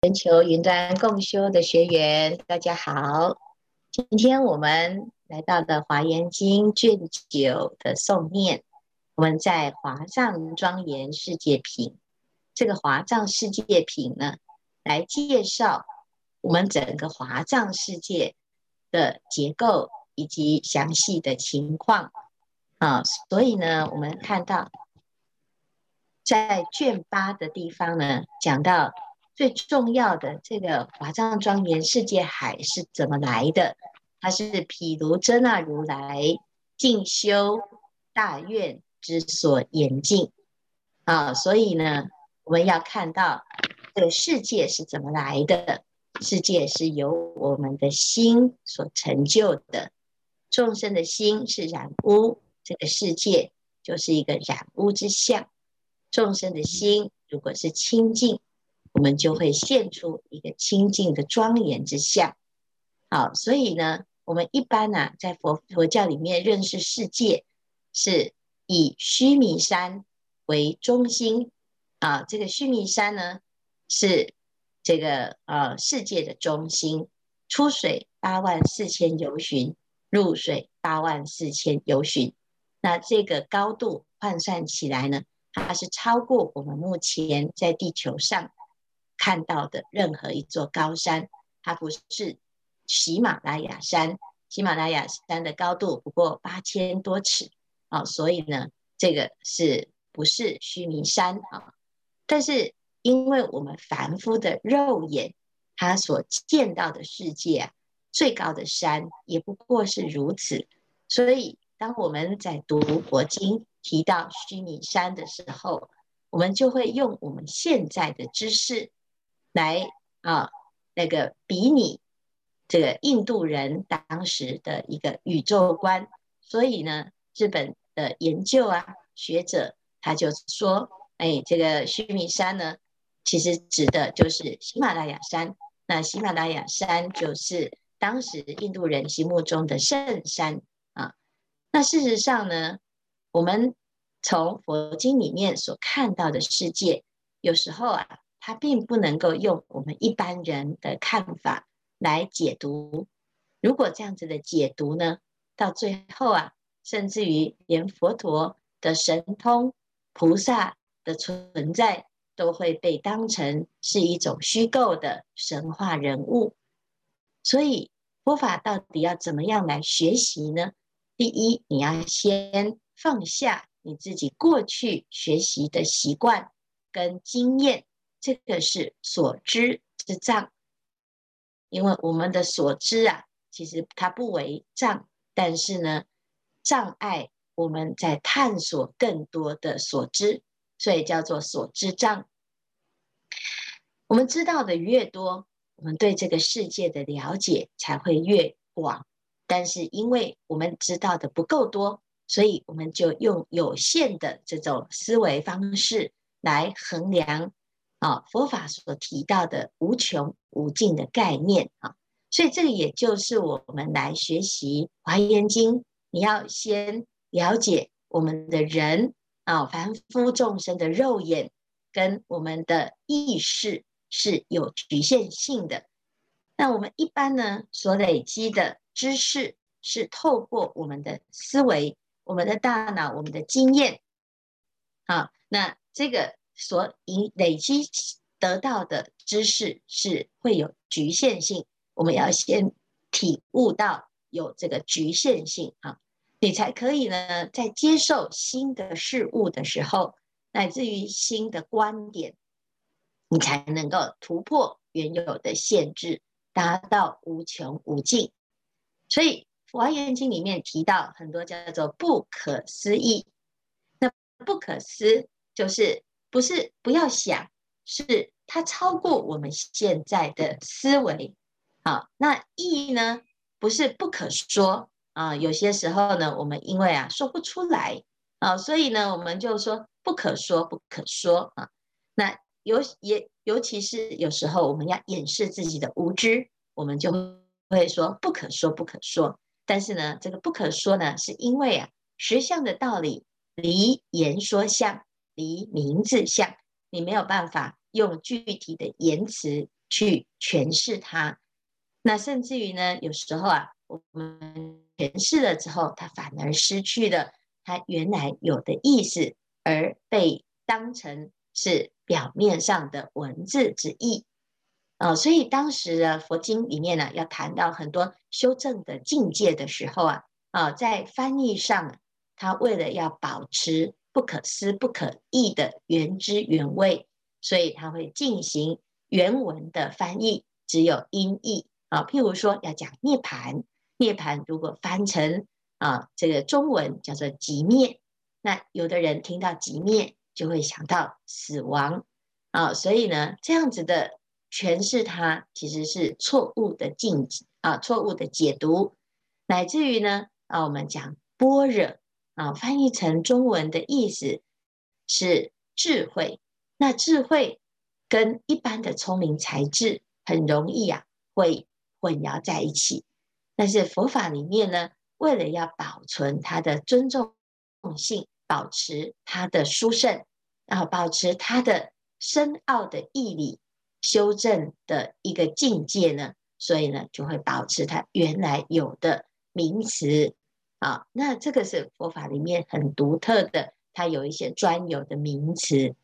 全球云端共修的学员，大家好。今天我们来到了《华严经》卷九的诵念，我们在《华藏庄严世界品》这个《华藏世界品》呢，来介绍我们整个华藏世界的结构以及详细的情况啊。所以呢，我们看到在卷八的地方呢，讲到。最重要的这个华藏庄严世界海是怎么来的？它是毗卢遮那如来进修大愿之所严禁啊，所以呢，我们要看到这个世界是怎么来的？世界是由我们的心所成就的，众生的心是染污，这个世界就是一个染污之相。众生的心如果是清净。我们就会现出一个清净的庄严之相。好，所以呢，我们一般呢、啊，在佛佛教里面认识世界，是以须弥山为中心啊。这个须弥山呢，是这个呃世界的中心。出水八万四千由旬，入水八万四千由旬。那这个高度换算起来呢，它是超过我们目前在地球上。看到的任何一座高山，它不是喜马拉雅山。喜马拉雅山的高度不过八千多尺啊，所以呢，这个是不是须弥山啊？但是因为我们凡夫的肉眼，他所见到的世界，最高的山也不过是如此。所以当我们在读佛经提到须弥山的时候，我们就会用我们现在的知识。来啊，那个比拟这个印度人当时的一个宇宙观，所以呢，日本的研究啊学者他就说，哎，这个须弥山呢，其实指的就是喜马拉雅山。那喜马拉雅山就是当时印度人心目中的圣山啊。那事实上呢，我们从佛经里面所看到的世界，有时候啊。它并不能够用我们一般人的看法来解读。如果这样子的解读呢，到最后啊，甚至于连佛陀的神通、菩萨的存在，都会被当成是一种虚构的神话人物。所以佛法到底要怎么样来学习呢？第一，你要先放下你自己过去学习的习惯跟经验。这个是所知之障，因为我们的所知啊，其实它不为障，但是呢，障碍我们在探索更多的所知，所以叫做所知障。我们知道的越多，我们对这个世界的了解才会越广。但是因为我们知道的不够多，所以我们就用有限的这种思维方式来衡量。啊，佛法所提到的无穷无尽的概念啊，所以这个也就是我们来学习《华严经》，你要先了解我们的人啊，凡夫众生的肉眼跟我们的意识是有局限性的。那我们一般呢，所累积的知识是透过我们的思维、我们的大脑、我们的经验。好，那这个。所以累积得到的知识是会有局限性，我们要先体悟到有这个局限性啊，你才可以呢，在接受新的事物的时候，乃至于新的观点，你才能够突破原有的限制，达到无穷无尽。所以《华严经》里面提到很多叫做不可思议，那不可思就是。不是不要想，是它超过我们现在的思维。好，那意义呢？不是不可说啊。有些时候呢，我们因为啊说不出来啊，所以呢，我们就说不可说，不可说啊。那尤也尤其是有时候我们要掩饰自己的无知，我们就会说不可说，不可说。但是呢，这个不可说呢，是因为啊实相的道理离言说相。离名字相，你没有办法用具体的言辞去诠释它。那甚至于呢，有时候啊，我们诠释了之后，它反而失去了它原来有的意思，而被当成是表面上的文字之意。啊、所以当时的佛经里面呢，要谈到很多修正的境界的时候啊，啊、在翻译上，他为了要保持不可思不可议的原汁原味，所以他会进行原文的翻译，只有音译啊。譬如说要讲涅槃，涅槃如果翻成啊这个中文叫做极灭，那有的人听到极灭就会想到死亡啊，所以呢这样子的。诠释它其实是错误的境啊，错误的解读，乃至于呢啊，我们讲般若啊，翻译成中文的意思是智慧。那智慧跟一般的聪明才智很容易啊会混淆在一起。但是佛法里面呢，为了要保存它的尊重性，保持它的殊胜，然后保持它的深奥的义理。修正的一个境界呢，所以呢就会保持它原来有的名词啊。那这个是佛法里面很独特的，它有一些专有的名词。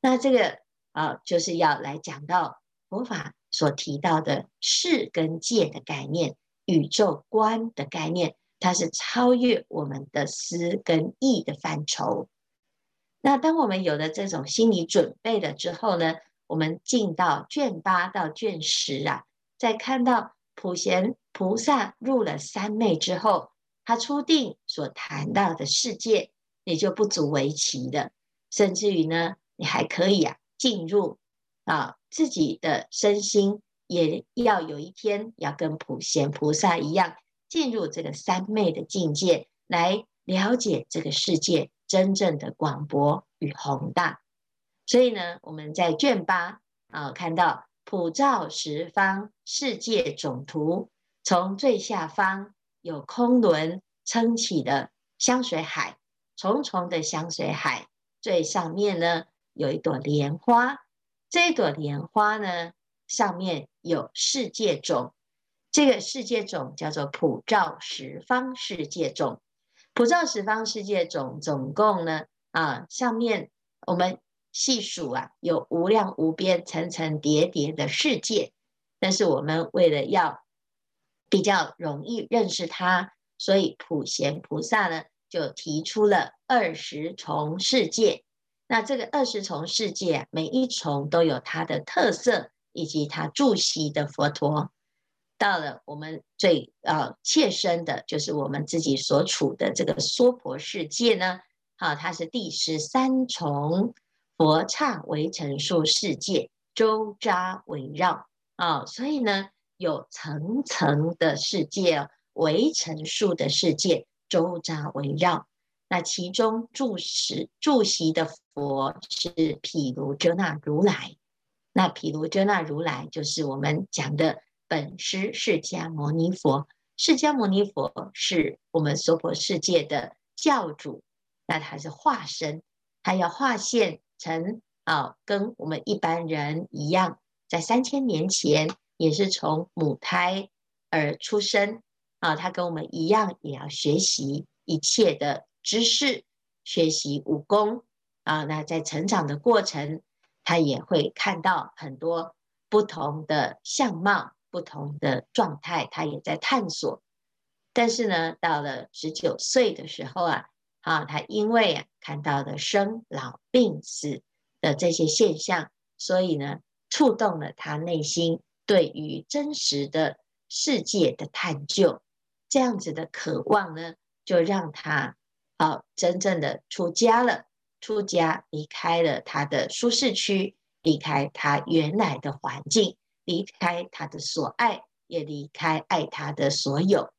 那这个啊，就是要来讲到佛法所提到的世跟界的概念、宇宙观的概念，它是超越我们的思跟意的范畴。那当我们有了这种心理准备了之后呢，我们进到卷八到卷十啊，在看到普贤菩萨入了三昧之后，他初定所谈到的世界，也就不足为奇的。甚至于呢，你还可以啊进入啊自己的身心，也要有一天要跟普贤菩萨一样，进入这个三昧的境界，来了解这个世界真正的广博与宏大。所以呢，我们在卷八啊看到普照十方世界总图，从最下方有空轮撑起的香水海，重重的香水海，最上面呢有一朵莲花，这朵莲花呢上面有世界种，这个世界种叫做普照十方世界种，普照十方世界种总共呢啊上面我们。细数啊，有无量无边、层层叠叠的世界。但是我们为了要比较容易认识它，所以普贤菩萨呢就提出了二十重世界。那这个二十重世界啊，每一重都有它的特色以及它住席的佛陀。到了我们最呃切身的，就是我们自己所处的这个娑婆世界呢，好，它是第十三重。佛刹围城数世界周匝围绕啊，所以呢，有层层的世界，围城数的世界周匝围绕。那其中住持住席的佛是毗卢遮那如来。那毗卢遮那如来就是我们讲的本师释迦牟尼佛。释迦牟尼佛是我们娑婆世界的教主，那他是化身，他要化现。成啊，跟我们一般人一样，在三千年前也是从母胎而出生啊。他跟我们一样，也要学习一切的知识，学习武功啊。那在成长的过程，他也会看到很多不同的相貌、不同的状态，他也在探索。但是呢，到了十九岁的时候啊。啊，他因为啊看到了生老病死的这些现象，所以呢触动了他内心对于真实的世界的探究，这样子的渴望呢，就让他啊真正的出家了，出家离开了他的舒适区，离开他原来的环境，离开他的所爱，也离开爱他的所有，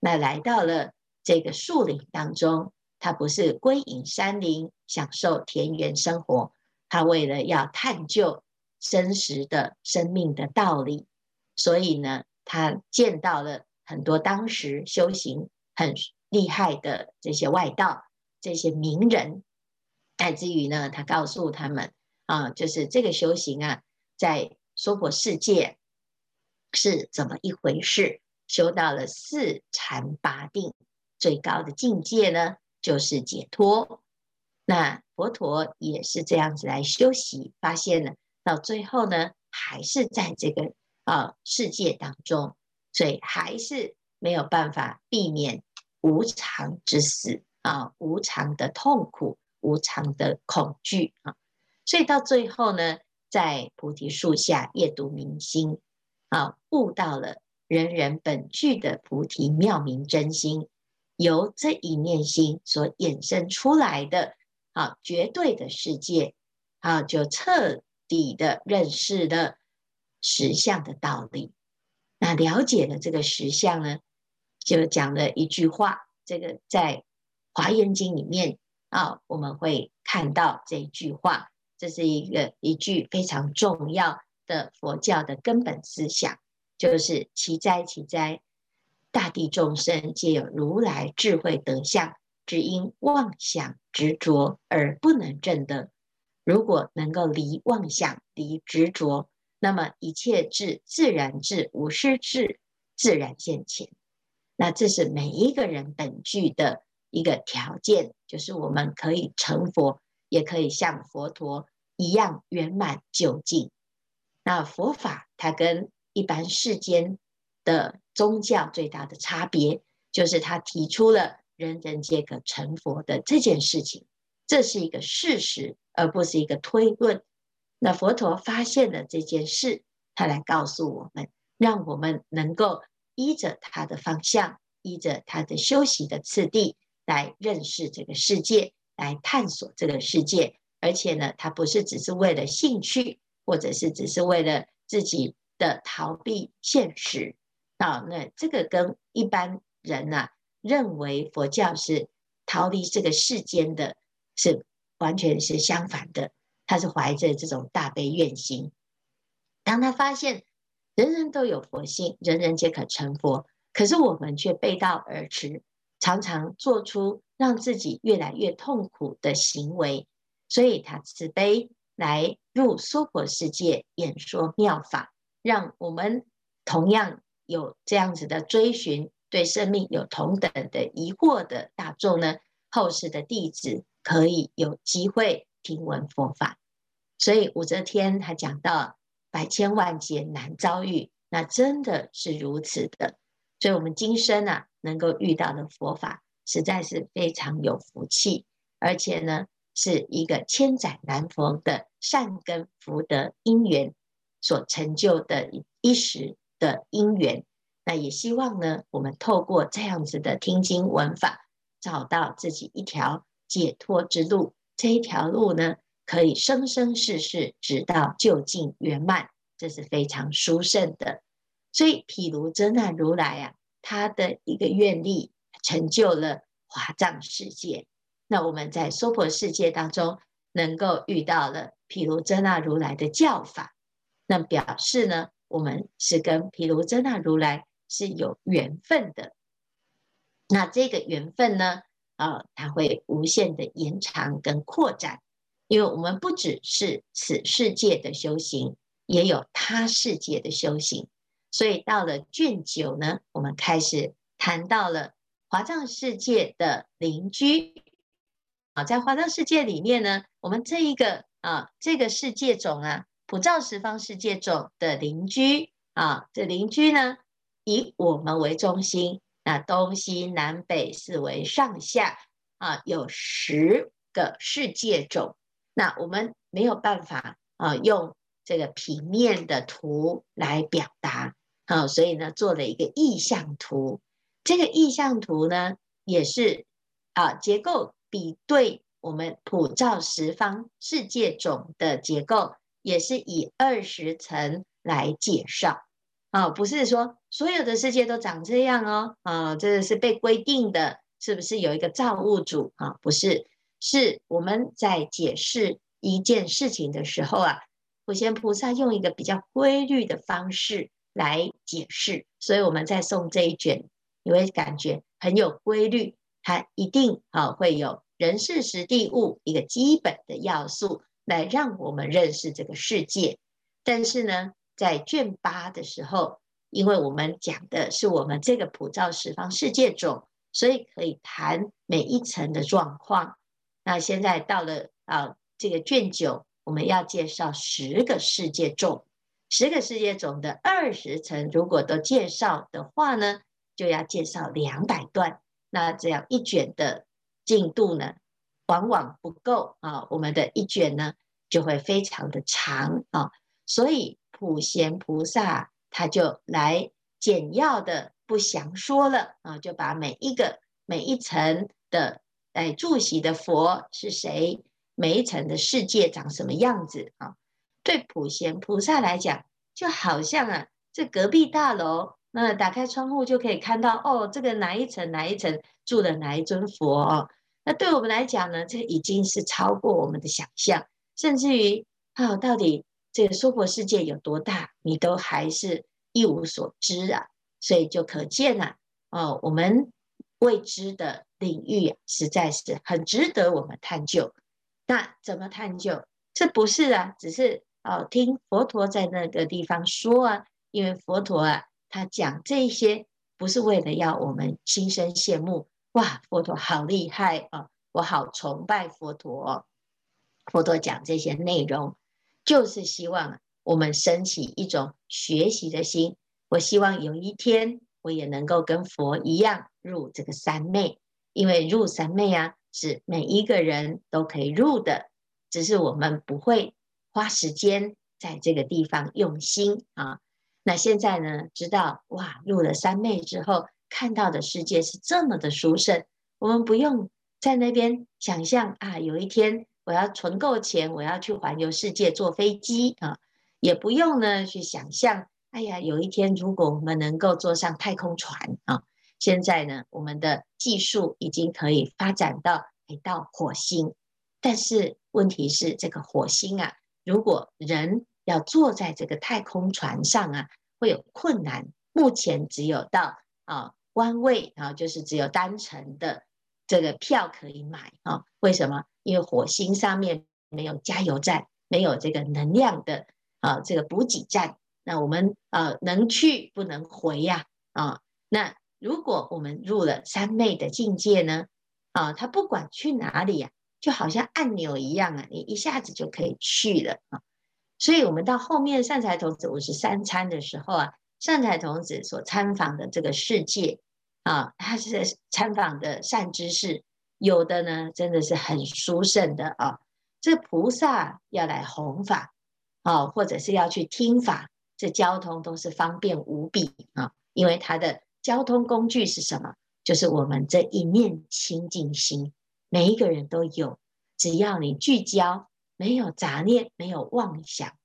那来到了这个树林当中。他不是归隐山林，享受田园生活，他为了要探究真实的生命的道理，所以呢，他见到了很多当时修行很厉害的这些外道、这些名人，乃至于呢，他告诉他们啊，就是这个修行啊，在娑婆世界是怎么一回事，修到了四禅八定，最高的境界呢，就是解脱。那佛陀也是这样子来修习，发现了到最后呢，还是在这个啊世界当中，所以还是没有办法避免无常之死啊，无常的痛苦，无常的恐惧啊。所以到最后呢，在菩提树下夜读明心啊，悟到了人人本具的菩提妙明真心，由这一念心所衍生出来的啊绝对的世界啊，就彻底的认识的实相的道理。那了解了这个实相呢，就讲了一句话，这个在《华严经》里面啊，我们会看到这一句话。这是一个一句非常重要的佛教的根本思想，就是奇哉奇哉，大地众生皆有如来智慧德相，只因妄想执着而不能证得。如果能够离妄想、离执着，那么一切智、自然智、无师智自然现前。那这是每一个人本具的一个条件，就是我们可以成佛。也可以像佛陀一样圆满究竟。那佛法它跟一般世间的宗教最大的差别，就是它提出了人人皆可成佛的这件事情，这是一个事实，而不是一个推论。那佛陀发现了这件事，他来告诉我们，让我们能够依着他的方向，依着他的修习的次第来认识这个世界。来探索这个世界，而且呢，他不是只是为了兴趣，或者是只是为了自己的逃避现实啊。那这个跟一般人呐、啊、认为佛教是逃离这个世间的，是完全是相反的。他是怀着这种大悲愿心，当他发现人人都有佛性，人人皆可成佛，可是我们却背道而驰，常常做出。让自己越来越痛苦的行为，所以他慈悲来入娑婆世界演说妙法，让我们同样有这样子的追寻，对生命有同等的疑惑的大众呢，后世的弟子可以有机会听闻佛法。所以武则天她讲到百千万劫难遭遇，那真的是如此的。所以，我们今生啊，能够遇到的佛法。实在是非常有福气，而且呢，是一个千载难逢的善根福德因缘所成就的一时的因缘。那也希望呢，我们透过这样子的听经闻法，找到自己一条解脱之路。这一条路呢，可以生生世世直到究竟圆满，这是非常殊胜的。所以，毗卢遮那如来啊，他的一个愿力。成就了华藏世界，那我们在娑婆世界当中能够遇到了毗卢遮那如来的教法，那表示呢，我们是跟毗卢遮那如来是有缘分的。那这个缘分呢，啊，它会无限的延长跟扩展，因为我们不只是此世界的修行，也有他世界的修行。所以到了卷九呢，我们开始谈到了。华藏世界的邻居啊，在华藏世界里面呢，我们这一个啊，这个世界种啊，普照十方世界种的邻居啊，这邻居呢，以我们为中心，那东西南北四为上下啊，有十个世界种。那我们没有办法啊，用这个平面的图来表达啊，所以呢，做了一个意象图。这个意象图呢，也是啊，结构比对我们普照十方世界种的结构，也是以二十层来介绍啊，不是说所有的世界都长这样哦，啊，这是被规定的，是不是有一个造物主啊？不是，是我们在解释一件事情的时候啊，普贤菩萨用一个比较规律的方式来解释，所以我们在诵这一卷。你会感觉很有规律，它一定啊会有人事时地物一个基本的要素来让我们认识这个世界。但是呢，在卷八的时候，因为我们讲的是我们这个普照十方世界种，所以可以谈每一层的状况。那现在到了啊，这个卷九，我们要介绍十个世界种，十个世界种的二十层，如果都介绍的话呢，就要介绍两百段。那这样一卷的进度呢，往往不够啊，我们的一卷呢就会非常的长啊，所以普贤菩萨他就来简要的不详说了啊，就把每一个每一层的哎住席的佛是谁，每一层的世界长什么样子啊？对普贤菩萨来讲，就好像啊，这隔壁大楼。那打开窗户就可以看到哦，这个哪一层哪一层住的哪一尊佛哦。那对我们来讲呢，这已经是超过我们的想象，甚至于啊、哦，到底这个娑婆世界有多大，你都还是一无所知啊。所以就可见啊，哦，我们未知的领域啊，实在是很值得我们探究。那怎么探究？这不是啊，只是哦，听佛陀在那个地方说啊，因为佛陀啊。他讲这些不是为了要我们心生羡慕，哇，佛陀好厉害啊！我好崇拜佛陀。佛陀讲这些内容，就是希望我们升起一种学习的心。我希望有一天我也能够跟佛一样入这个三昧，因为入三昧啊，是每一个人都可以入的，只是我们不会花时间在这个地方用心啊。那现在呢？知道哇，入了三昧之后，看到的世界是这么的殊胜。我们不用在那边想象啊，有一天我要存够钱，我要去环游世界，坐飞机啊，也不用呢去想象。哎呀，有一天如果我们能够坐上太空船啊，现在呢，我们的技术已经可以发展到哎到火星，但是问题是这个火星啊，如果人要坐在这个太空船上啊，会有困难。目前只有到啊 one way 啊，就是只有单程的这个票可以买啊。为什么？因为火星上面没有加油站，没有这个能量的啊这个补给站。那我们啊能去不能回呀啊。那如果我们入了三昧的境界呢啊，它不管去哪里呀，就好像按钮一样啊，你一下子就可以去了啊。所以，我们到后面善财童子五十三参的时候啊，善财童子所参访的这个世界啊，他是参访的善知识，有的呢真的是很殊胜的啊。这菩萨要来弘法啊，或者是要去听法，这交通都是方便无比啊。因为他的交通工具是什么？就是我们这一念清净心，每一个人都有，只要你聚焦。没有杂念，没有妄想，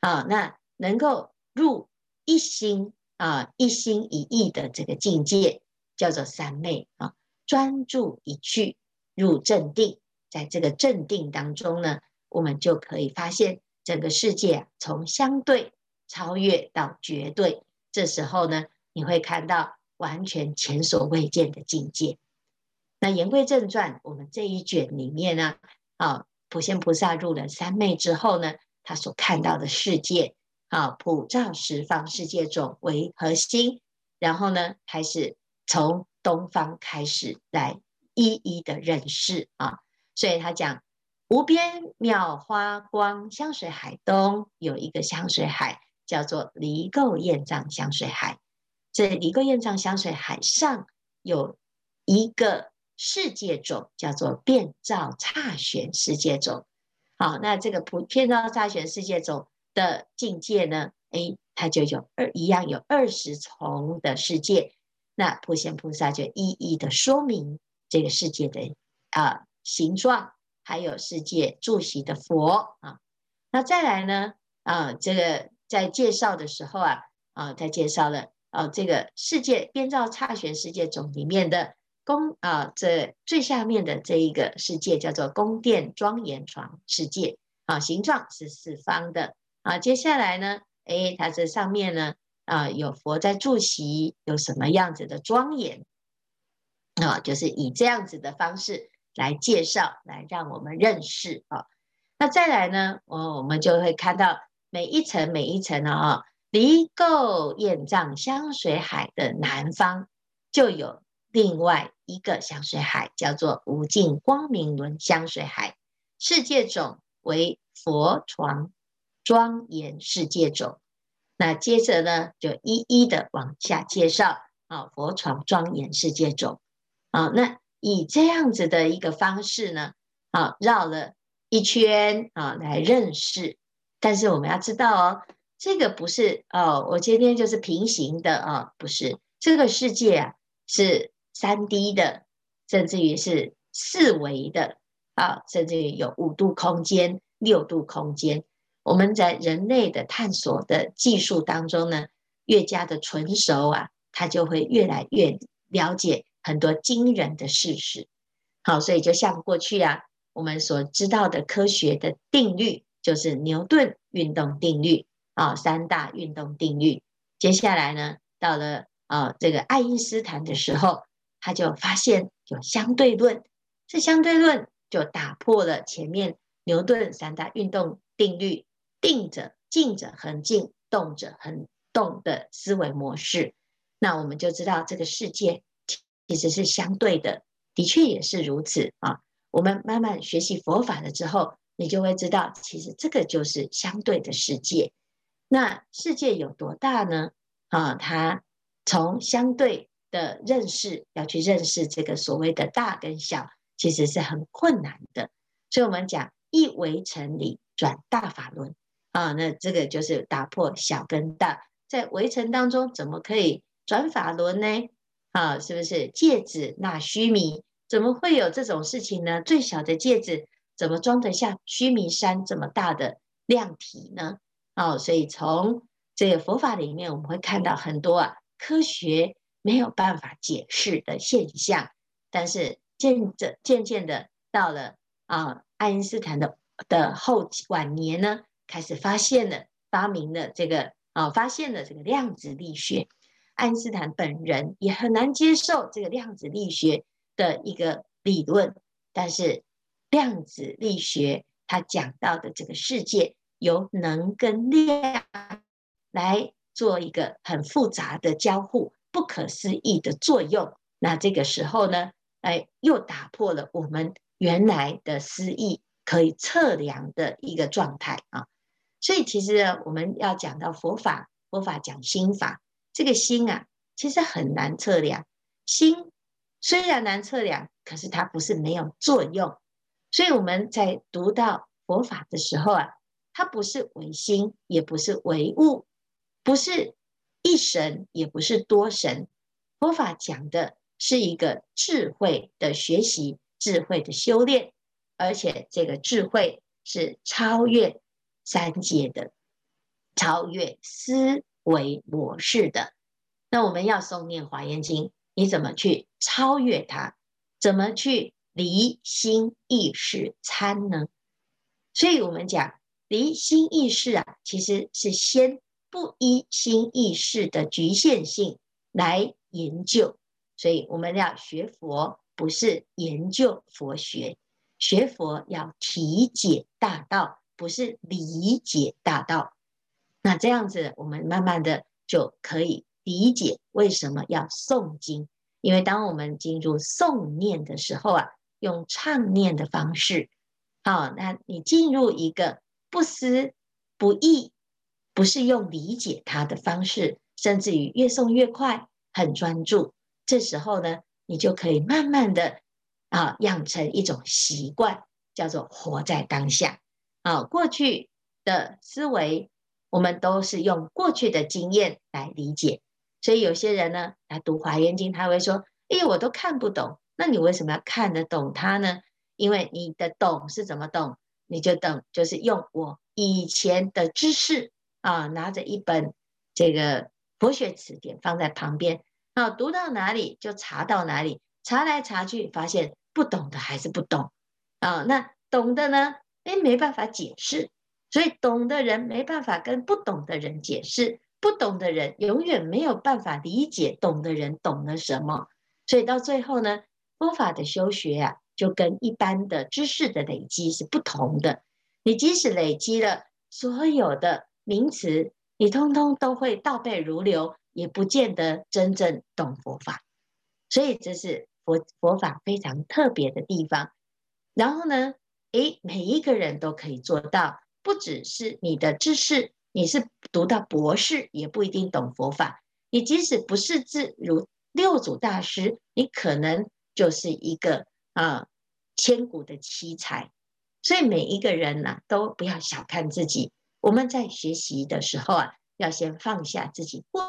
啊，那能够入一心啊，一心一意的这个境界，叫做三昧啊。专注一去入正定，在这个正定当中呢，我们就可以发现整个世界啊，从相对超越到绝对。这时候呢，你会看到完全前所未见的境界。那言归正传，我们这一卷里面呢，啊。普贤菩萨入了三昧之后呢，他所看到的世界啊，普照十方世界种为核心，然后呢，开始从东方开始来一一的认识啊。所以他讲无边妙花光香水海东有一个香水海，叫做离垢业障香水海。这离垢业障香水海上有一个。世界种叫做遍照刹玄世界种，好，那这个普遍照刹玄世界种的境界呢？诶，它就有二一样有二十重的世界，那普贤菩萨就一一的说明这个世界的啊形状，还有世界住席的佛啊。那再来呢啊，这个在介绍的时候啊啊，他介绍了啊这个世界编造差玄世界种里面的。宫啊，这最下面的这一个世界叫做宫殿庄严床世界啊，形状是四方的啊。接下来呢，哎，它这上面呢啊，有佛在住席，有什么样子的庄严啊？就是以这样子的方式来介绍，来让我们认识啊。那再来呢，我我们就会看到每一层每一层啊，离垢业障香水海的南方，就有另外一个香水海，叫做无尽光明轮香水海。世界种为佛床庄严世界种。那接着呢，就一一的往下介绍啊，佛床庄严世界中。啊，那以这样子的一个方式呢，啊，绕了一圈啊，来认识。但是我们要知道哦。这个不是哦，我今天就是平行的啊、不是这个世界啊，是三 D 的，甚至于是四维的啊，甚至于有五度空间、六度空间。我们在人类的探索的技术当中呢，越加的纯熟啊，它就会越来越了解很多惊人的事实。好，所以就像过去啊，我们所知道的科学的定律，就是牛顿运动定律。啊，三大运动定律。接下来呢，到了啊这个爱因斯坦的时候，他就发现有相对论。这相对论就打破了前面牛顿三大运动定律，定着静着恒静，动着恒动的思维模式。那我们就知道这个世界其实是相对的，的确也是如此啊。我们慢慢学习佛法了之后，你就会知道，其实这个就是相对的世界。那世界有多大呢？啊，它从相对的认识要去认识这个所谓的大跟小，其实是很困难的。所以，我们讲一微尘里转大法轮啊，那这个就是打破小跟大，在围城当中怎么可以转法轮呢？啊，是不是戒指纳须弥？怎么会有这种事情呢？最小的戒指怎么装得下须弥山这么大的量体呢？哦，所以从这个佛法里面，我们会看到很多啊科学没有办法解释的现象，但是渐着渐渐的到了啊爱因斯坦的的后晚年呢，开始发现了发明了这个啊发现了这个量子力学。爱因斯坦本人也很难接受这个量子力学的一个理论，但是量子力学他讲到的这个世界。由能跟量来做一个很复杂的交互，不可思议的作用。那这个时候呢，哎，又打破了我们原来的思议可以测量的一个状态啊。所以，其实我们要讲到佛法，佛法讲心法，这个心啊，其实很难测量。心虽然难测量，可是它不是没有作用。所以我们在读到佛法的时候啊。它不是唯心，也不是唯物，不是一神，也不是多神。佛法讲的是一个智慧的学习，智慧的修炼，而且这个智慧是超越三界的，超越思维模式的。那我们要诵念《华严经》，你怎么去超越它？怎么去离心意识参呢？所以我们讲。离心意识啊，其实是先不依心意识的局限性来研究，所以我们要学佛，不是研究佛学，学佛要体解大道，不是理解大道。那这样子，我们慢慢的就可以理解为什么要诵经，因为当我们进入诵念的时候啊，用唱念的方式，好，那你进入一个。不思不忆，不是用理解它的方式，甚至于越诵越快，很专注。这时候呢，你就可以慢慢的啊，养成一种习惯，叫做活在当下。啊，过去的思维，我们都是用过去的经验来理解。所以有些人呢，来读《华严经》，他会说：“哎，我都看不懂。”那你为什么要看得懂它呢？因为你的懂是怎么懂？你就等，就是用我以前的知识啊，拿着一本这个佛学词典放在旁边，啊，读到哪里就查到哪里，查来查去发现不懂的还是不懂啊，那懂的呢，哎，没办法解释，所以懂的人没办法跟不懂的人解释，不懂的人永远没有办法理解懂的人懂了什么，所以到最后呢，佛法的修学啊。就跟一般的知识的累积是不同的。你即使累积了所有的名词你通通都会倒背如流，也不见得真正懂佛法。所以这是佛佛法非常特别的地方。然后呢，诶，每一个人都可以做到，不只是你的知识，你是读到博士也不一定懂佛法。你即使不是字，如六祖大师，你可能就是一个啊千古的奇才。所以每一个人呢、都不要小看自己。我们在学习的时候啊，要先放下自己过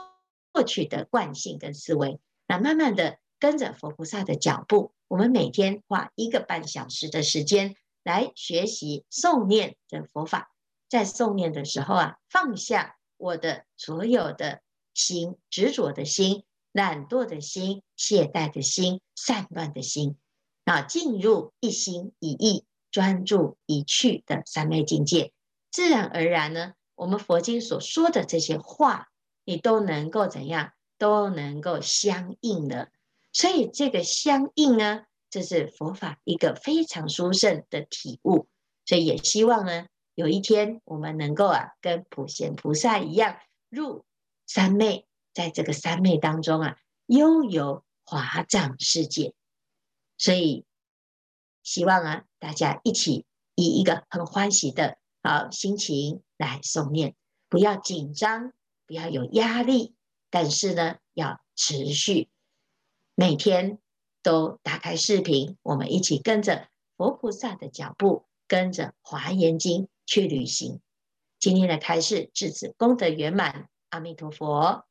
过去的惯性跟思维，那慢慢的跟着佛菩萨的脚步，我们每天花一个半小时的时间来学习诵念的佛法。在诵念的时候啊，放下我的所有的心、执着的心、懒惰的心、懈怠的心、散乱的心，啊，进入一心一意。专注一趣的三昧境界，自然而然呢，我们佛经所说的这些话，你都能够怎样，都能够相应了。所以这个相应呢，这是佛法一个非常殊胜的体悟。所以也希望呢，有一天我们能够啊，跟普贤菩萨一样，入三昧，在这个三昧当中啊，悠游华藏世界。所以。希望啊，大家一起以一个很欢喜的好心情来诵念，不要紧张，不要有压力，但是呢，要持续每天都打开视频，我们一起跟着佛菩萨的脚步，跟着《华严经》去旅行。今天的开示至此功德圆满，阿弥陀佛。